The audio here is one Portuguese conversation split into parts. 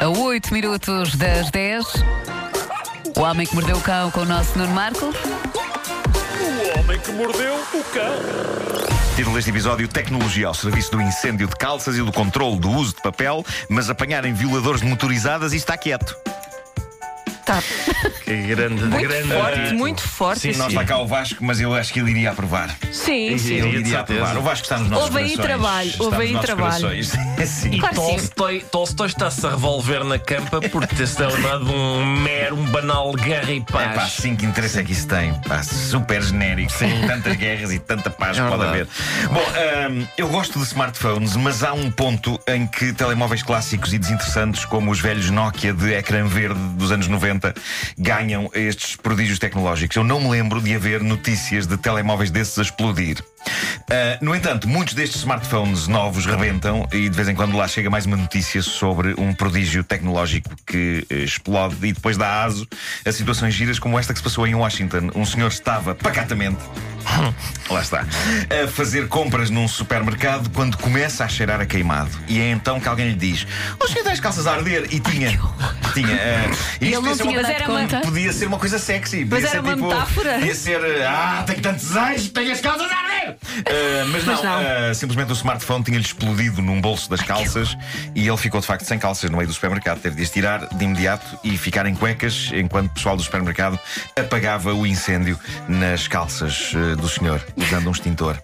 A 8 minutos das 10. O homem que mordeu o cão com o nosso Nuno Marco. O homem que mordeu o cão. Título deste episódio: Tecnologia ao serviço do incêndio de calças e do controle do uso de papel, mas apanharem violadores de motorizadas e está quieto. Que grande, Muito grande. forte, muito forte. Sim, não está cá o Vasco, mas eu acho que ele iria aprovar. Sim, sim. Ele iria aprovar. O Vasco está nos nossos Houve aí trabalho, houve aí trabalho. Sim. E Claro sim. Tolstói, Tolstói está-se a revolver na campa por ter-se de um mero, um banal guerra e É pá, paz. sim, que interesse é que isso tem. Pá, super genérico. Tantas guerras e tanta paz É que pode haver. Bom, hum, eu gosto de smartphones, mas há um ponto em que telemóveis clássicos e desinteressantes, como os velhos Nokia de ecrã verde dos anos 90, ganham estes prodígios tecnológicos. Eu não me lembro de haver notícias de telemóveis desses a explodir. Ah, no entanto, muitos destes smartphones novos rebentam e de vez em quando lá chega mais uma notícia sobre um prodígio tecnológico que eh, explode e depois dá aso a situações giras como esta que se passou em Washington. Um senhor estava pacatamente. Lá está. A fazer compras num supermercado quando começa a cheirar a queimado. E é então que alguém lhe diz: O senhor tem as calças a arder? E tinha. Tinha. eh, E ele isto ser uma- tinha Mas era uma-. Podia ser uma coisa sexy. Podia era ser, uma tipo, metáfora. Podia ser, ah, tenho tantos desejos, tenho as calças a arder! Eh, mas não, Mas não. eh, simplesmente o smartphone tinha-lhe explodido num bolso das calças e ele ficou de facto sem calças no meio do supermercado. Teve de as tirar de imediato e ficar em cuecas enquanto o pessoal do supermercado apagava o incêndio nas calças eh, do senhor, usando um extintor.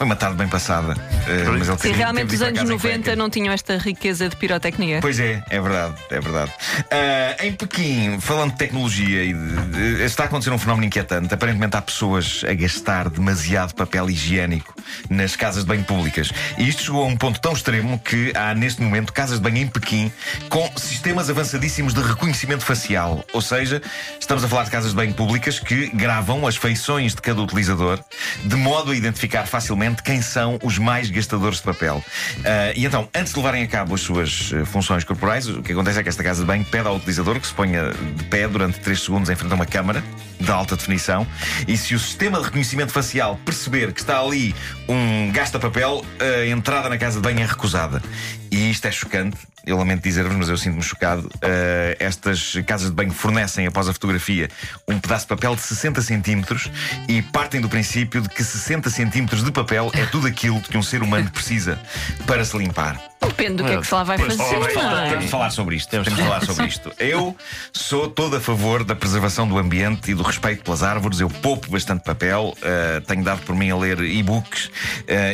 Foi uma tarde bem passada. eh, mas ele Sim, realmente os anos casa em 90 cuecas. não tinham esta riqueza de pirotecnia. Pois é, é verdade, é verdade. Ah, em Pequim, falando de tecnologia, e de- de- está a acontecer um fenómeno inquietante. Aparentemente há pessoas a gastar demasiado papel higiênico nas casas de banho públicas. E isto chegou a um ponto tão extremo que há neste momento casas de banho em Pequim com sistemas avançadíssimos de reconhecimento facial. Ou seja, estamos a falar de casas de banho públicas que gravam as feições de cada utilizador de modo a identificar facilmente quem são os mais gastadores de papel. Ah, e então, antes de levarem a cabo as suas eh, funções corporais, o que acontece é que esta casa de banho pede ao utilizador que se ponha de pé durante 3 segundos em frente a uma câmara de alta definição e se o sistema de reconhecimento facial perceber que está ali um gasta-papel, a entrada na casa de banho é recusada. E isto é chocante. Eu lamento dizer-vos, mas eu sinto-me chocado. Ah, estas casas de banho fornecem, após a fotografia, um pedaço de papel de 60 centímetros e partem do princípio de que 60 centímetros de papel é tudo aquilo que um ser humano precisa para se limpar. Depende do que é que se lá vai Pois, fazer. não é? Temos de falar sobre isto. Temos de falar sobre isto. Eu sou todo a favor da preservação do ambiente e do respeito pelas árvores. Eu poupo bastante papel. uh, tenho dado por mim a ler e-books. uh,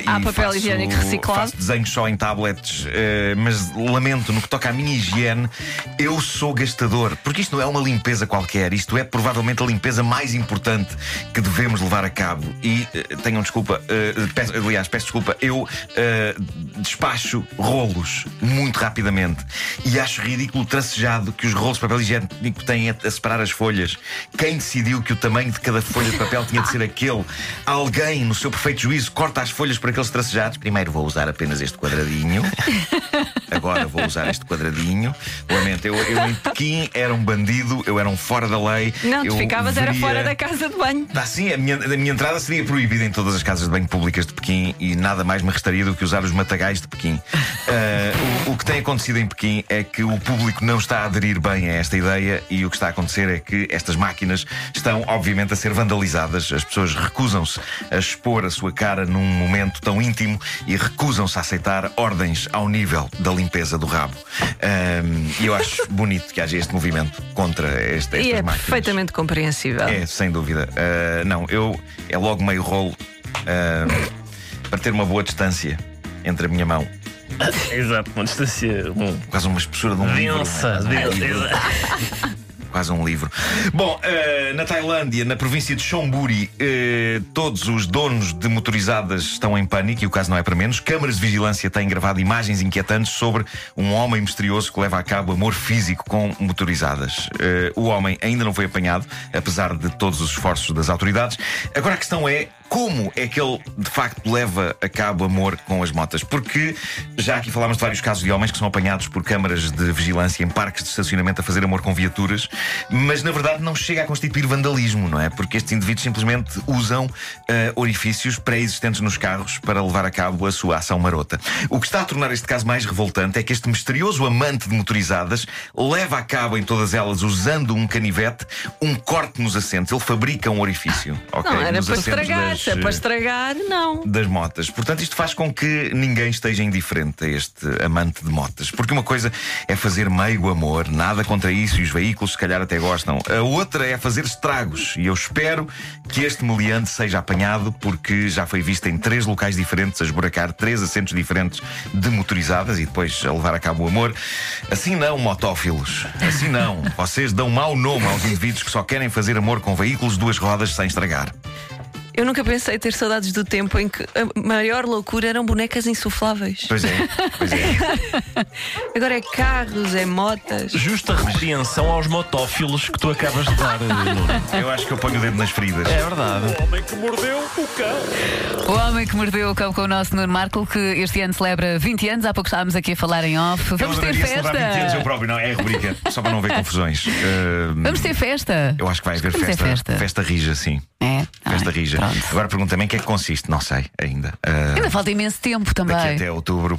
Há e papel faço- higiênico reciclado. Faço desenhos só em tablets. uh, mas lamento, no que toca à minha higiene, eu sou gastador. Porque isto não é uma limpeza qualquer. Isto é provavelmente a limpeza mais importante que devemos levar a cabo. E uh, tenham desculpa, uh, peço- aliás, peço desculpa, eu despacho rolos muito rapidamente. E acho ridículo o tracejado que os rolos de papel higiênico têm a, a separar as folhas. Quem decidiu que o tamanho de cada folha de papel tinha de ser aquele? Alguém, no seu perfeito juízo, corta as folhas por aqueles tracejados. Primeiro vou usar apenas este quadradinho. Agora vou usar este quadradinho. Lamento, eu, eu em Pequim era um bandido, eu era um fora da lei. Não, tu ficavas era veria- fora da casa de banho. ah, sim, a minha, a minha entrada seria proibida em todas as casas de banho públicas de Pequim e nada mais me restaria do que usar os matagais de Pequim. Ah, o, o que tem acontecido em Pequim é que o público não está a aderir bem a esta ideia e o que está a acontecer é que estas máquinas estão, obviamente, a ser vandalizadas. As pessoas recusam-se a expor a sua cara num momento tão íntimo e recusam-se a aceitar ordens ao nível da limpeza do rabo. Ah, E eu acho bonito que haja este movimento contra este, estas E é máquinas. perfeitamente compreensível. É, sem dúvida. Uh, não, eu é logo meio rolo uh, para ter uma boa distância entre a minha mão. Exato, uma distância. Um... Quase uma espessura de um livro. Densa, é? Quase um densa. livro. Quase um livro. Bom, uh, na Tailândia, na província de Chonburi, uh, todos os donos de motorizadas estão em pânico e o caso não é para menos. Câmaras de vigilância têm gravado imagens inquietantes sobre um homem misterioso que leva a cabo amor físico com motorizadas. Uh, o homem ainda não foi apanhado, apesar de todos os esforços das autoridades. Agora a questão é como é que ele de facto leva a cabo amor com as motas? Porque já aqui falámos de vários casos de homens que são apanhados por câmaras de vigilância em parques de estacionamento a fazer amor com viaturas, mas na verdade não chega a constituir vandalismo, não é? Porque estes indivíduos simplesmente usam eh, orifícios pré-existentes nos carros para levar a cabo a sua ação marota. O que está a tornar este caso mais revoltante é que este misterioso amante de motorizadas leva a cabo em todas elas, usando um canivete, um corte nos assentos. Ele fabrica um orifício. ok? Não, era nos para estragar. É para eh, estragar, não. das motas. Portanto, isto faz com que ninguém esteja indiferente a este amante de motas. Porque uma coisa é fazer meio amor, nada contra isso, e os veículos se calhar até gostam. A outra é fazer estragos. E eu espero que este meliante seja apanhado, porque já foi visto em três locais diferentes a esburacar três assentos diferentes de motorizadas e depois a levar a cabo o amor. Assim não, motófilos. Assim não. Vocês dão mau nome aos indivíduos que só querem fazer amor com veículos de duas rodas sem estragar. Eu nunca pensei ter saudades do tempo em que a maior loucura eram bonecas insufláveis. Pois é, pois é. Agora é carros, é motas. Justa repreensão aos motófilos que tu acabas de dar, Nuno. Eu acho que eu ponho o dedo nas feridas. É verdade. O homem que mordeu o cão. O homem que mordeu o cão com o nosso Nuno Marco, que este ano celebra 20 anos. Há pouco estávamos aqui a falar em off. Vamos ter celebrar 20 anos eu festa. próprio, não, é a rubrica, só para não haver confusões. Uh, Vamos ter festa. Eu acho que vai haver ter festa, festa. rija, sim. É. Festa Ai, rija. pronto. Agora pergunta-me em que é que consiste, não sei ainda. Uh, Ainda falta imenso tempo também. daqui até outubro.